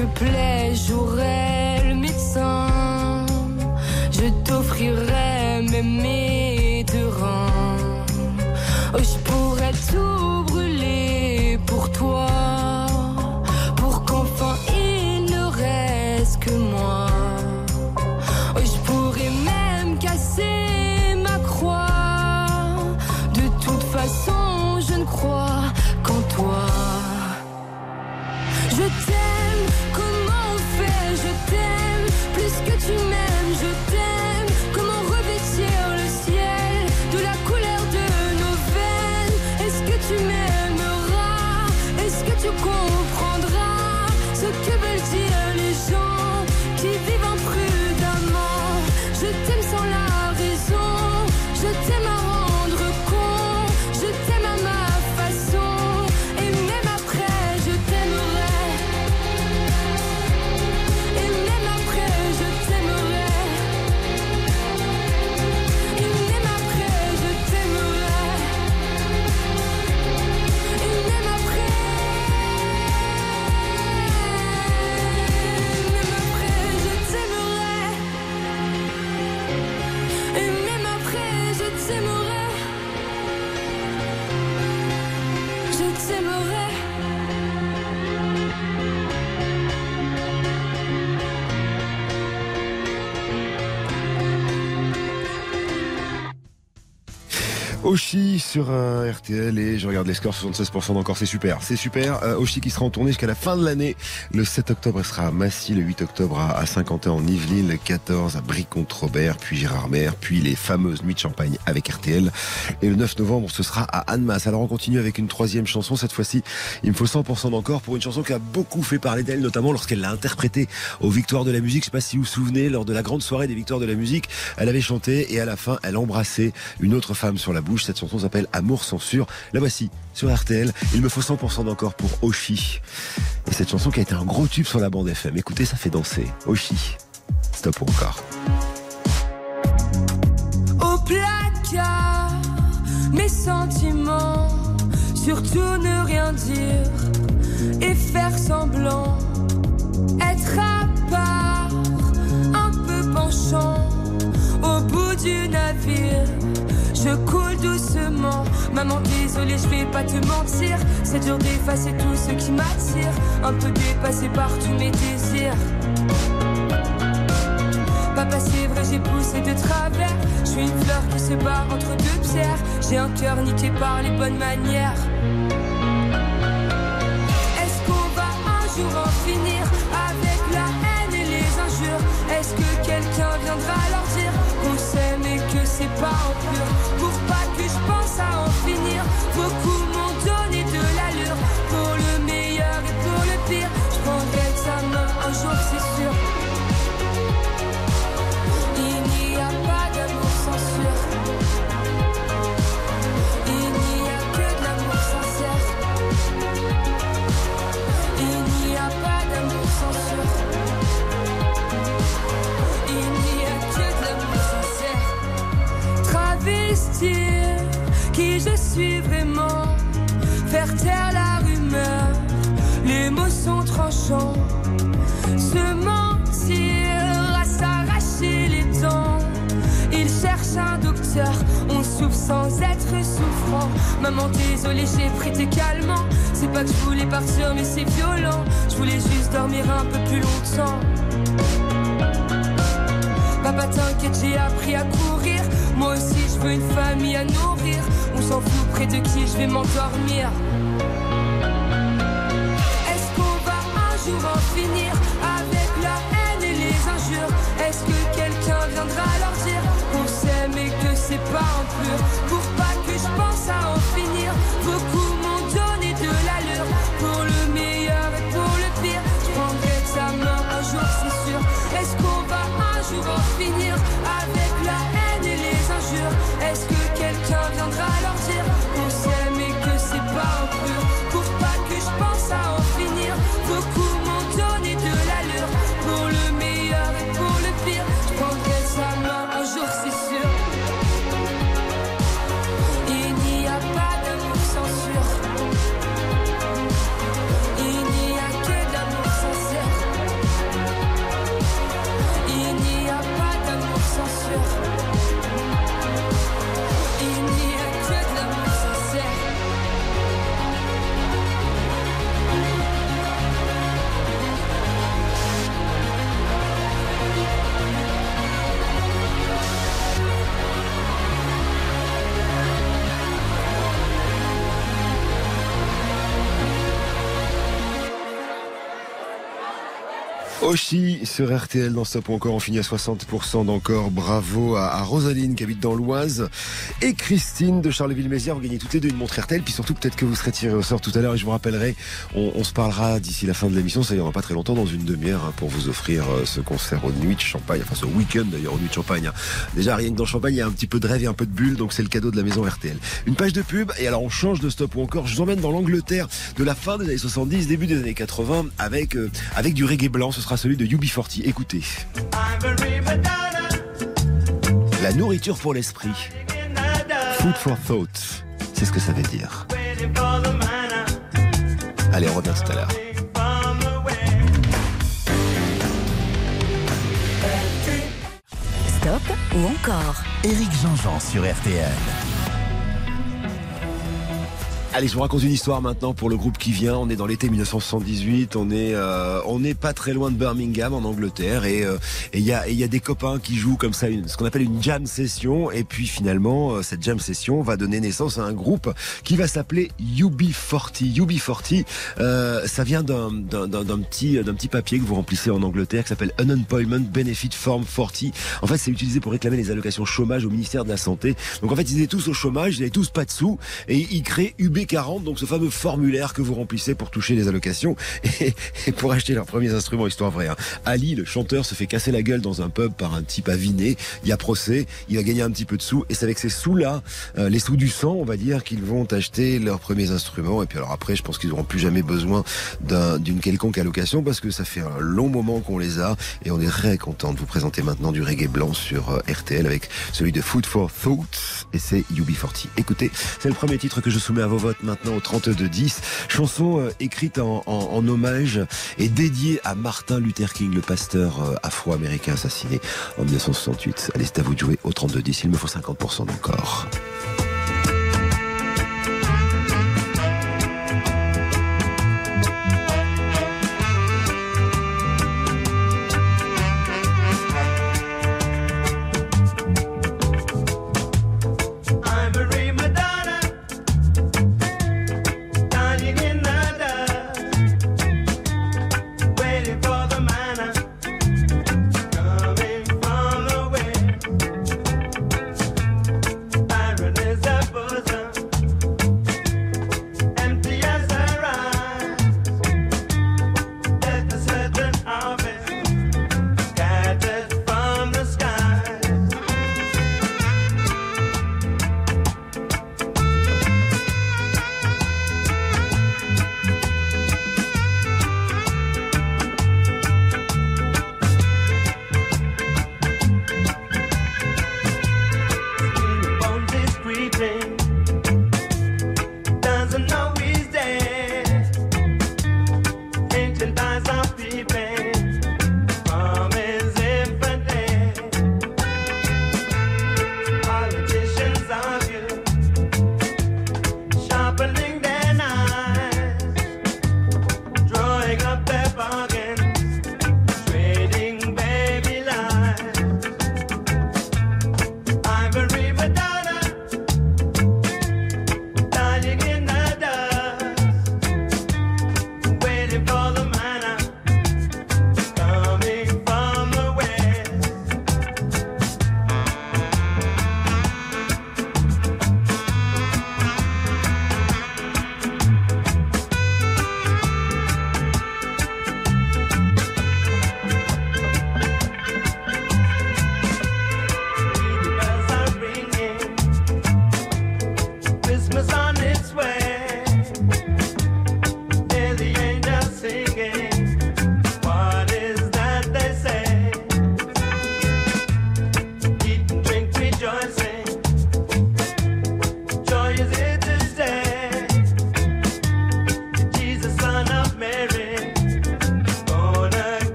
chaque plaie, j'aurai sur euh, RTL et je regarde les scores 76% d'encore, c'est super, c'est super. Euh, Oshi qui sera en tournée jusqu'à la fin de l'année. Le 7 octobre, elle sera à Massy, le 8 octobre à, à Saint-Quentin en Yvelines, le 14 à Bricon-Robert, puis Gérardmer, puis les fameuses nuits de champagne avec RTL. Et le 9 novembre, ce sera à Annemasse. Alors on continue avec une troisième chanson, cette fois-ci, il me faut 100% d'encore pour une chanson qui a beaucoup fait parler d'elle, notamment lorsqu'elle l'a interprétée aux Victoires de la musique. Je sais pas si vous vous souvenez, lors de la grande soirée des Victoires de la musique, elle avait chanté et à la fin, elle embrassait une autre femme sur la bouche. Cette chanson s'appelle Amour censure. La voici sur RTL. Il me faut 100% d'encore pour Oshi. Et cette chanson qui a été un gros tube sur la bande FM. Écoutez, ça fait danser. Oshi. Stop encore. Au placard, mes sentiments, surtout ne rien dire et faire semblant, être à part, un peu penchant, au bout du navire. Je coule doucement, maman désolée je vais pas te mentir. C'est dur d'effacer tout ce qui m'attire. Un peu dépassé par tous mes désirs. Papa c'est vrai j'ai poussé de travers. Je suis une fleur qui se bat entre deux pierres. J'ai un cœur niqué par les bonnes manières. Est-ce qu'on va un jour en finir Avec la haine et les injures? Est-ce que quelqu'un viendra Qu'on et que c'est pas en pur Pour pas que je pense à en finir Beaucoup Maman, désolée, j'ai tes calmants. C'est pas que je voulais partir, mais c'est violent. Je voulais juste dormir un peu plus longtemps. Papa, t'inquiète, j'ai appris à courir. Moi aussi, je veux une famille à nourrir. On s'en fout près de qui je vais m'endormir. Est-ce qu'on va un jour en finir avec la haine et les injures? Est-ce que quelqu'un viendra leur dire qu'on s'aime et que c'est pas en pur? Pour pas Oshi sur RTL dans Stop encore, on finit à 60% d'encore. Bravo à Rosaline qui habite dans l'Oise et Christine de Charleville-Mézières. Vous gagnez toutes les deux une montre RTL. Puis surtout, peut-être que vous serez tiré au sort tout à l'heure et je vous rappellerai, on, on se parlera d'ici la fin de l'émission. Ça y aura pas très longtemps, dans une demi-heure, hein, pour vous offrir euh, ce concert aux Nuits de Champagne. Enfin, ce week-end d'ailleurs, aux Nuits de Champagne. hein. Déjà, rien que dans Champagne, il y a un petit peu de rêve et un peu de bulle. Donc c'est le cadeau de la maison RTL. Une page de pub. Et alors, on change de Stop ou encore. Je vous emmène dans l'Angleterre de la fin des années 70, début des années 80 avec, euh, avec du reggae blanc. Ce sera celui de UB40. Écoutez. La nourriture pour l'esprit. Food for thought. C'est ce que ça veut dire. Allez, on revient tout à l'heure. Stop ou encore? Éric Jean-Jean sur RTL. Allez, je vous raconte une histoire maintenant pour le groupe qui vient. On est dans l'été 1978. On est, euh, on n'est pas très loin de Birmingham en Angleterre et euh, et il y a, il y a des copains qui jouent comme ça, une, ce qu'on appelle une jam session. Et puis finalement, euh, cette jam session va donner naissance à un groupe qui va s'appeler UB40. UB40, euh, ça vient d'un, d'un petit, d'un petit papier que vous remplissez en Angleterre qui s'appelle Unemployment Benefit Form 40. En fait, c'est utilisé pour réclamer les allocations chômage au ministère de la santé. Donc en fait, ils étaient tous au chômage, ils avaient tous pas de sous et ils créent UB UB40, donc ce fameux formulaire que vous remplissez pour toucher les allocations et, et pour acheter leurs premiers instruments, histoire vraie. hein. Ali, le chanteur, se fait casser la gueule dans un pub par un type aviné. Il y a procès, il va gagner un petit peu de sous et c'est avec ces sous-là, euh, les sous du sang, on va dire, qu'ils vont acheter leurs premiers instruments. Et puis alors après, je pense qu'ils n'auront plus jamais besoin d'un- d'une quelconque allocation parce que ça fait un long moment qu'on les a et on est très content de vous présenter maintenant du reggae blanc sur euh, RTL avec celui de Food for Thought et c'est UB40. Écoutez, c'est le premier titre que je soumets à vos votes maintenant au 32-10. Chanson euh, écrite en, en- en hommage et dédiée à Martin Luther King, le pasteur euh, afro-américain assassiné en 1968. Allez, c'est à vous de jouer au 32-10. Il me faut 50% d'encore.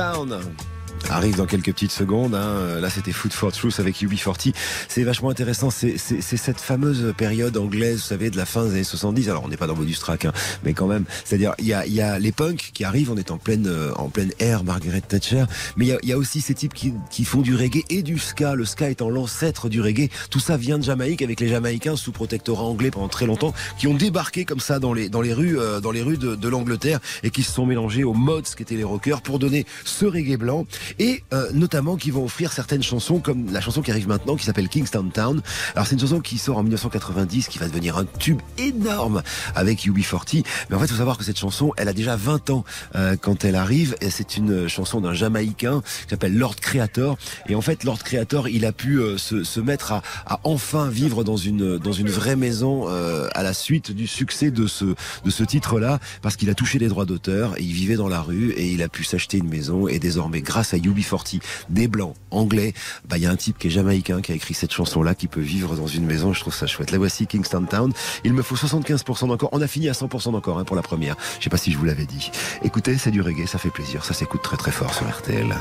Kingston Town arrive dans quelques petites secondes. hein. Là, c'était Food for Truth avec UB40. C'est vachement intéressant. C'est cette fameuse période anglaise, vous savez, de la fin des années 70. Alors, on n'est pas dans Modus Track, hein, mais quand même. C'est-à-dire, il y a, y a les punks qui arrivent. On est en pleine, euh, en pleine ère Margaret Thatcher. Mais il y y a aussi ces types qui, qui font du reggae et du ska. Le ska étant l'ancêtre du reggae. Tout ça vient de Jamaïque avec les Jamaïcains sous protectorat anglais pendant très longtemps, qui ont débarqué comme ça dans les, dans les rues, euh, dans les rues de, de l'Angleterre et qui se sont mélangés aux mods qui étaient les rockers pour donner ce reggae blanc. Et euh, notamment qui vont offrir certaines chansons comme la chanson qui arrive maintenant qui s'appelle Kingston Town. Alors c'est une chanson qui sort en 1990 qui va devenir un tube énorme avec UB40. Mais en fait, il faut savoir que cette chanson, elle a déjà 20 ans euh, quand elle arrive et c'est une chanson d'un Jamaïcain qui s'appelle Lord Creator et en fait Lord Creator, il a pu euh, se, se mettre à, à enfin vivre dans une dans une vraie maison euh, à la suite du succès de ce de ce titre-là parce qu'il a touché les droits d'auteur il vivait dans la rue et il a pu s'acheter une maison et désormais grâce à UB40 des blancs anglais. Bah il y a un type qui est jamaïcain qui a écrit cette chanson là qui peut vivre dans une maison. Je trouve ça chouette. La voici Kingston Town. Il me faut 75% d'encore. On a fini à 100% d'encore hein, pour la première. Je sais pas si je vous l'avais dit. Écoutez c'est du reggae ça fait plaisir. Ça s'écoute très très fort sur RTL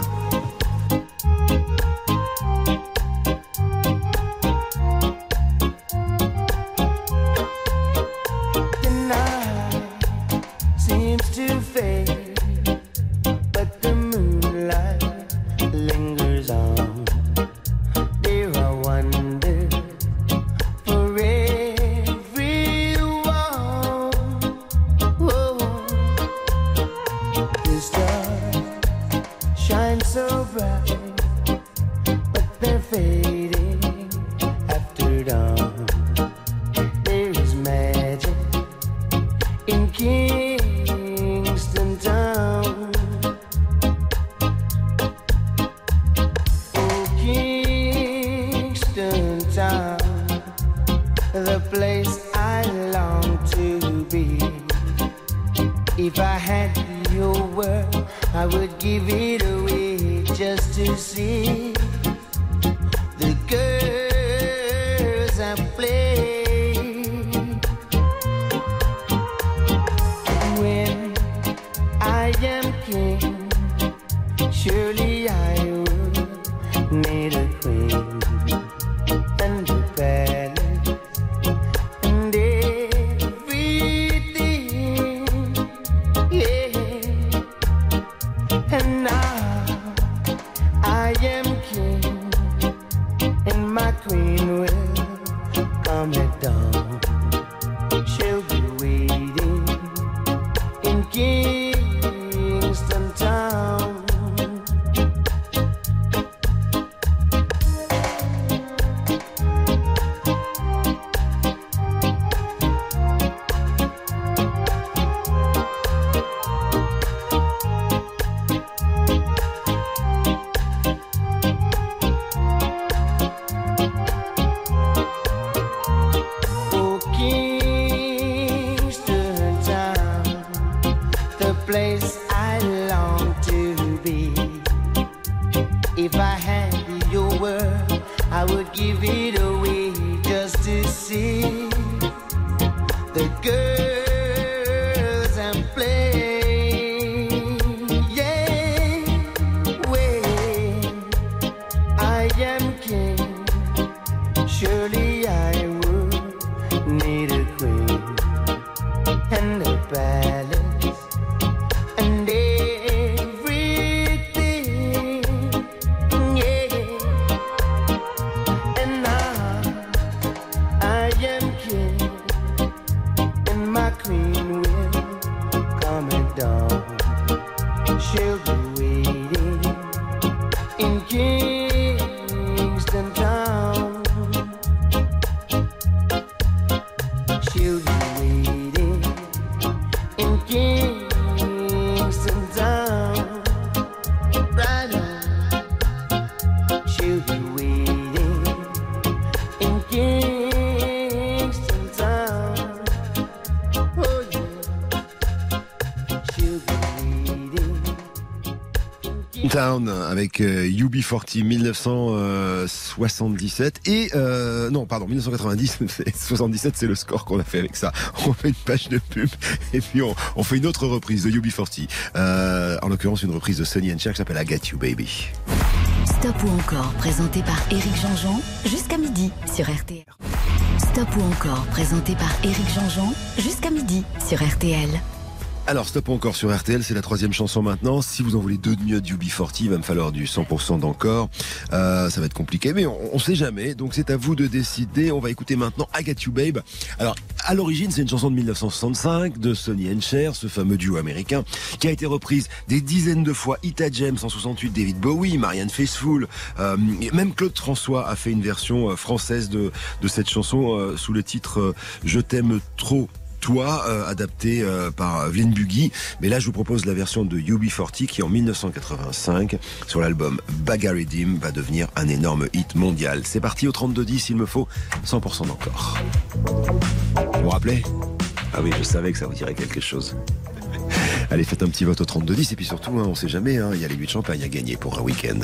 Avec euh, UB40 1977 et euh, non pardon 1990 c'est- 77 c'est le score qu'on a fait avec ça on fait une page de pub et puis on, on fait une autre reprise de UB40 euh, en l'occurrence une reprise de Sonny and Cher qui s'appelle I Got You Baby Stop ou encore, présenté par Éric Jean-Jean, jusqu'à midi sur RTL. Stop ou encore, présenté par Éric Jean-Jean, jusqu'à midi sur RTL. Alors, stop encore sur RTL, c'est la troisième chanson maintenant. Si vous en voulez deux de mieux du UB40, il va me falloir du 100% d'encore. Euh, ça va être compliqué, mais on, on sait jamais. Donc, c'est à vous de décider. On va écouter maintenant I Got You Babe. Alors, à l'origine, c'est une chanson de 1965 de Sonny and Cher, ce fameux duo américain, qui a été reprise des dizaines de fois. Ita James en 68, David Bowie, Marianne Faithfull, euh, même Claude François a fait une version euh, française de, de cette chanson sous le titre Je t'aime trop. Toi, euh, adapté euh, par Vlyn Buggy. Mais là, je vous propose la version de UB40 qui, en 1985, sur l'album Bagariddim, va devenir un énorme hit mondial. C'est parti au 32-10, il me faut 100% d'encore. Vous vous rappelez? Ah oui, je savais que ça vous dirait quelque chose. Allez, faites un petit vote au 32-10 et puis surtout, hein, on sait jamais, hein, il y a les 8 champagne à gagner pour un week-end.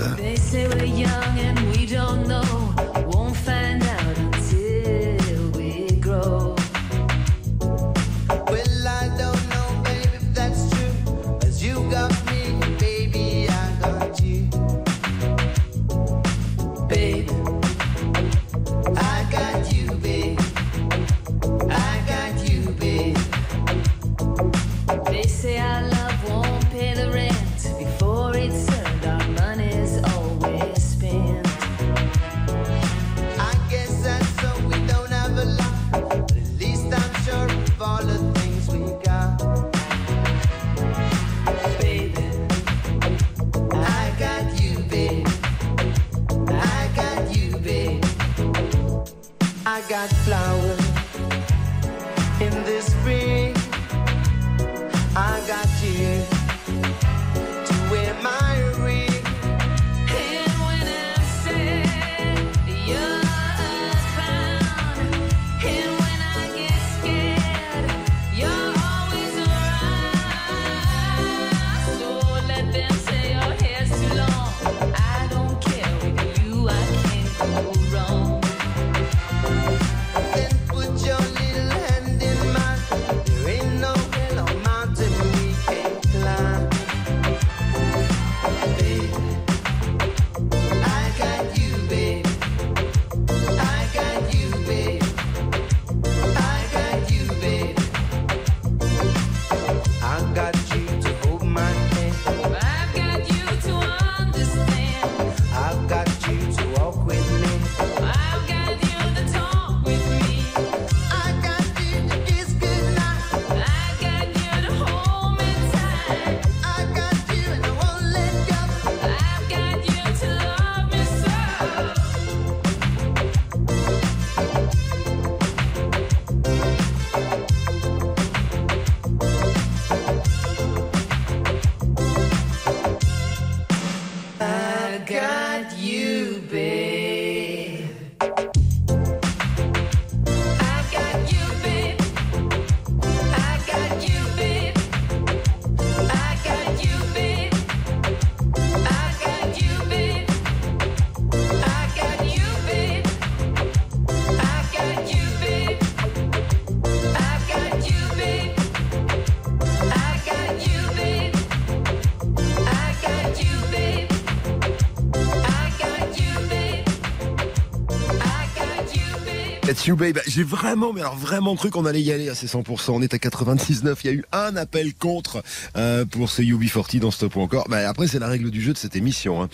Let's you babe. J'ai vraiment, mais alors vraiment cru qu'on allait y aller à ces 100%. On est à 99. Il y a eu un appel contre euh, pour ce UB40 dans Stop ou encore. Bah, après, c'est la règle du jeu de cette émission. hein.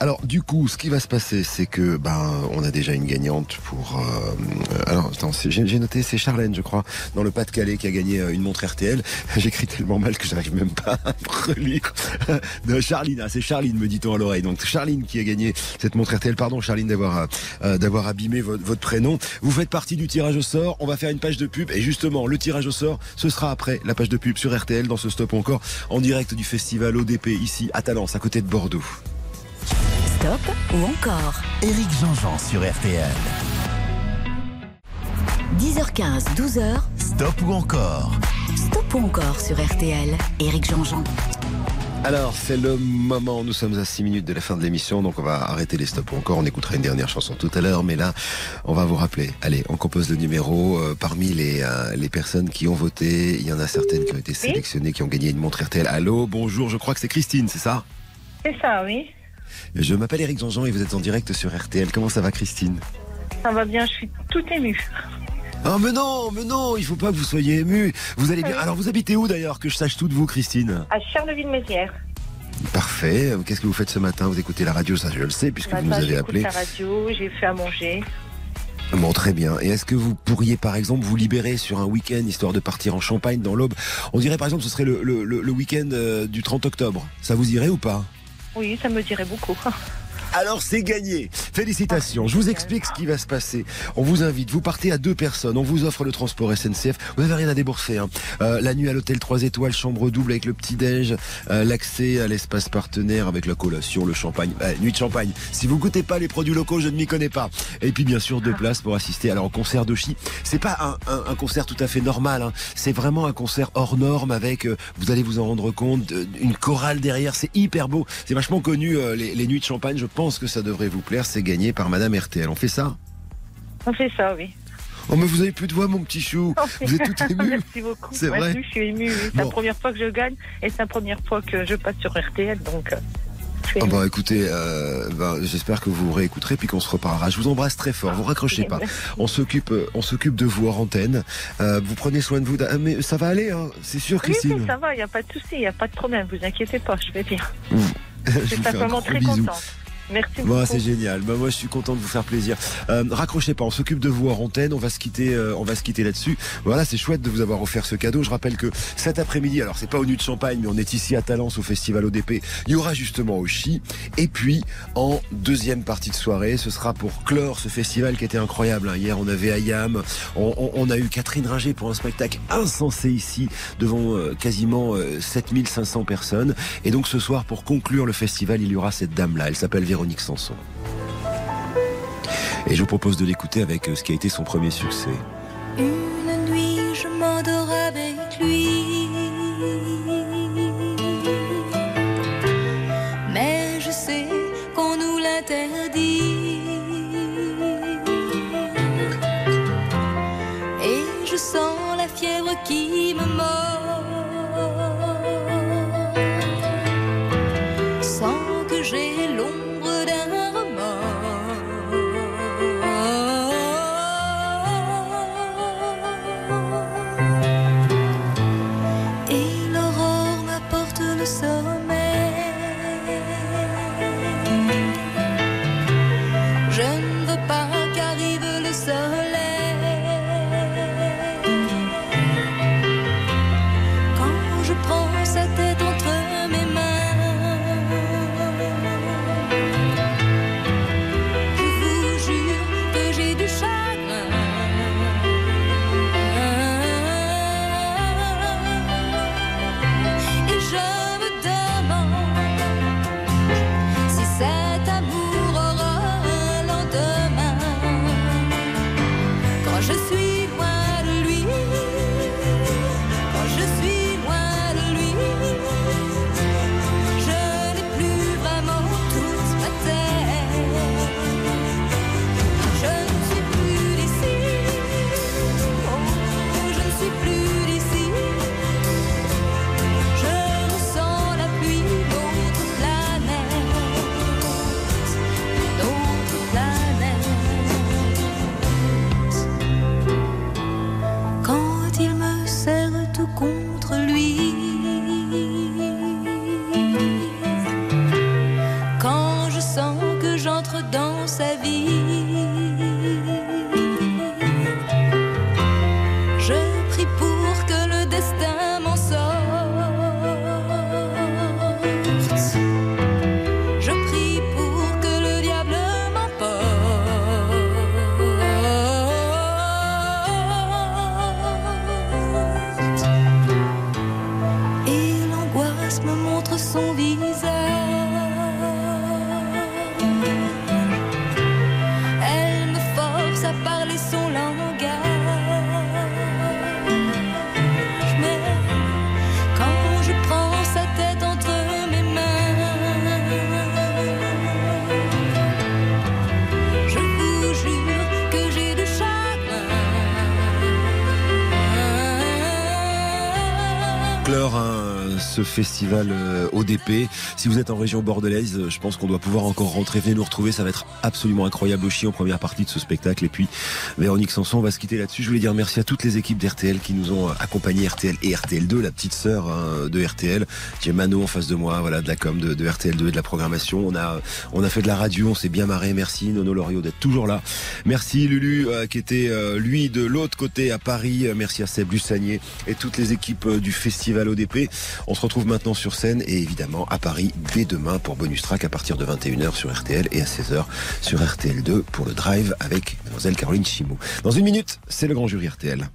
Alors, du coup, ce qui va se passer, c'est que ben, on a déjà une gagnante pour. euh, alors, attends, j'ai noté, c'est Charlène, je crois, dans le Pas-de-Calais, qui a gagné euh, une montre RTL. J'écris tellement mal que j'arrive même pas à relire. De Charline, ah, c'est Charline, me dit-on à l'oreille. Donc, Charline qui a gagné cette montre RTL. Pardon, Charline, d'avoir d'avoir abîmé votre, votre prénom. Vous faites partie du tirage au sort. On va faire une page de pub. Et justement, le tirage au sort, ce sera après la page de pub sur RTL dans ce stop ou encore en direct du festival ODP ici à Talence, à côté de Bordeaux. Stop ou encore Éric Jean-Jean sur RTL. 10h15, 12h, Stop ou encore Stop ou encore sur RTL. Éric Jean-Jean. Alors, c'est le moment. Nous sommes à 6 minutes de la fin de l'émission, donc on va arrêter les stops encore. On écoutera une dernière chanson tout à l'heure, mais là, on va vous rappeler. Allez, on compose le numéro. Euh, parmi les, euh, les personnes qui ont voté, il y en a certaines qui ont été sélectionnées, qui ont gagné une montre RTL. Allô, bonjour, je crois que c'est Christine, c'est ça? C'est ça, oui. Je m'appelle Eric Jean-Jean et vous êtes en direct sur RTL. Comment ça va, Christine? Ça va bien, je suis tout émue. Oh mais non, mais non, il faut pas que vous soyez ému. Vous allez bien. Oui. Alors vous habitez où d'ailleurs que je sache tout de vous, Christine? À Charleville-Mézières. Parfait. Qu'est-ce que vous faites ce matin? Vous écoutez la radio, ça je le sais puisque Ce vous nous matin, avez j'écoute appelé. la radio, j'ai fait à manger. Bon, très bien. Et est-ce que vous pourriez, par exemple, vous libérer sur un week-end, histoire de partir en Champagne dans l'Aube? On dirait, par exemple, ce serait le, le- le- le week-end euh, du 30 octobre. Ça vous irait ou pas? Oui, ça me dirait beaucoup. Alors c'est gagné. Félicitations. Je vous explique ce qui va se passer. On vous invite, vous partez à deux personnes, on vous offre le transport SNCF. Vous n'avez rien à débourser. hein. Euh, la nuit à l'hôtel 3 étoiles, chambre double avec le petit-déj, euh, l'accès à l'espace partenaire avec la collation, le champagne. Nuit de champagne. Si vous goûtez pas les produits locaux, je ne m'y connais pas. Et puis bien sûr deux places pour assister alors au concert d'Oshi. C'est pas un, concert tout à fait normal. hein. C'est vraiment un concert hors norme avec, euh, vous allez vous en rendre compte, une chorale derrière. C'est hyper beau. C'est vachement connu les, les nuits de champagne. Je pense que ça devrait vous plaire. C'est gagné par Madame RTL. On fait ça? On fait ça, oui. Oh mais vous avez plus de voix mon petit chou. Vous êtes tout ému. Merci beaucoup. C'est vrai je suis oui. C'est Bon. la première fois que je gagne et c'est la première fois que je passe sur RTL. Donc, euh, Ah bah écoutez, euh, bah, j'espère que vous réécouterez puis qu'on se reparlera. Je vous embrasse très fort. Vous raccrochez pas. On s'occupe, euh, on s'occupe de vous hors antenne. Euh, vous prenez soin de vous. Ah, mais ça va aller, hein c'est sûr, Oui, Christine. oui, ça va, il n'y a pas de souci, il n'y a pas de problème. Vous inquiétez pas, je vais bien. je Je vous suis fais un simplement gros très bisou. contente. Merci beaucoup. c'est génial. Bah, moi, je suis content de vous faire plaisir. Euh, raccrochez pas, on s'occupe de vous hors antenne. On va se quitter, euh, on va se quitter là-dessus. Voilà, c'est chouette de vous avoir offert ce cadeau. Je rappelle que cet après-midi, alors c'est pas au Nu de Champagne, mais on est ici à Talence au Festival ODP. Il y aura justement Oshi. Et puis, en deuxième partie de soirée, ce sera pour clore ce festival qui était incroyable. hein. Hier, on avait Ayam, on, on- on a eu Catherine Ringer pour un spectacle insensé ici devant euh, quasiment euh, 7500 personnes. Et donc ce soir, pour conclure le festival, il y aura cette dame-là. Elle s'appelle Véronique Sanson. Et je vous propose de l'écouter avec euh, ce qui a été son premier succès. Une nuit, je je suis festival euh, ODP. Si vous êtes en région bordelaise, euh, je pense qu'on doit pouvoir encore rentrer. Venez nous retrouver, ça va être absolument incroyable aussi en première partie de ce spectacle. Et puis Véronique Sanson, on va se quitter là-dessus. Je voulais dire merci à toutes les équipes d'RTL qui nous ont accompagnés, RTL et RTL2, la petite sœur hein, de RTL. J'ai Mano en face de moi, voilà, de la com de, de RTL2 et de la programmation. On a, on a fait de la radio, on s'est bien marré. Merci Nono Loriot d'être toujours là. Merci Lulu euh, qui était lui de l'autre côté à Paris. Merci à Seb Lussanier et toutes les équipes du festival ODP. On se maintenant sur scène et évidemment à Paris dès demain pour Bonus Track à partir de 21h sur RTL et à 16h sur RTL2 pour le drive avec mademoiselle Caroline Chimou. Dans une minute, c'est le grand jury RTL.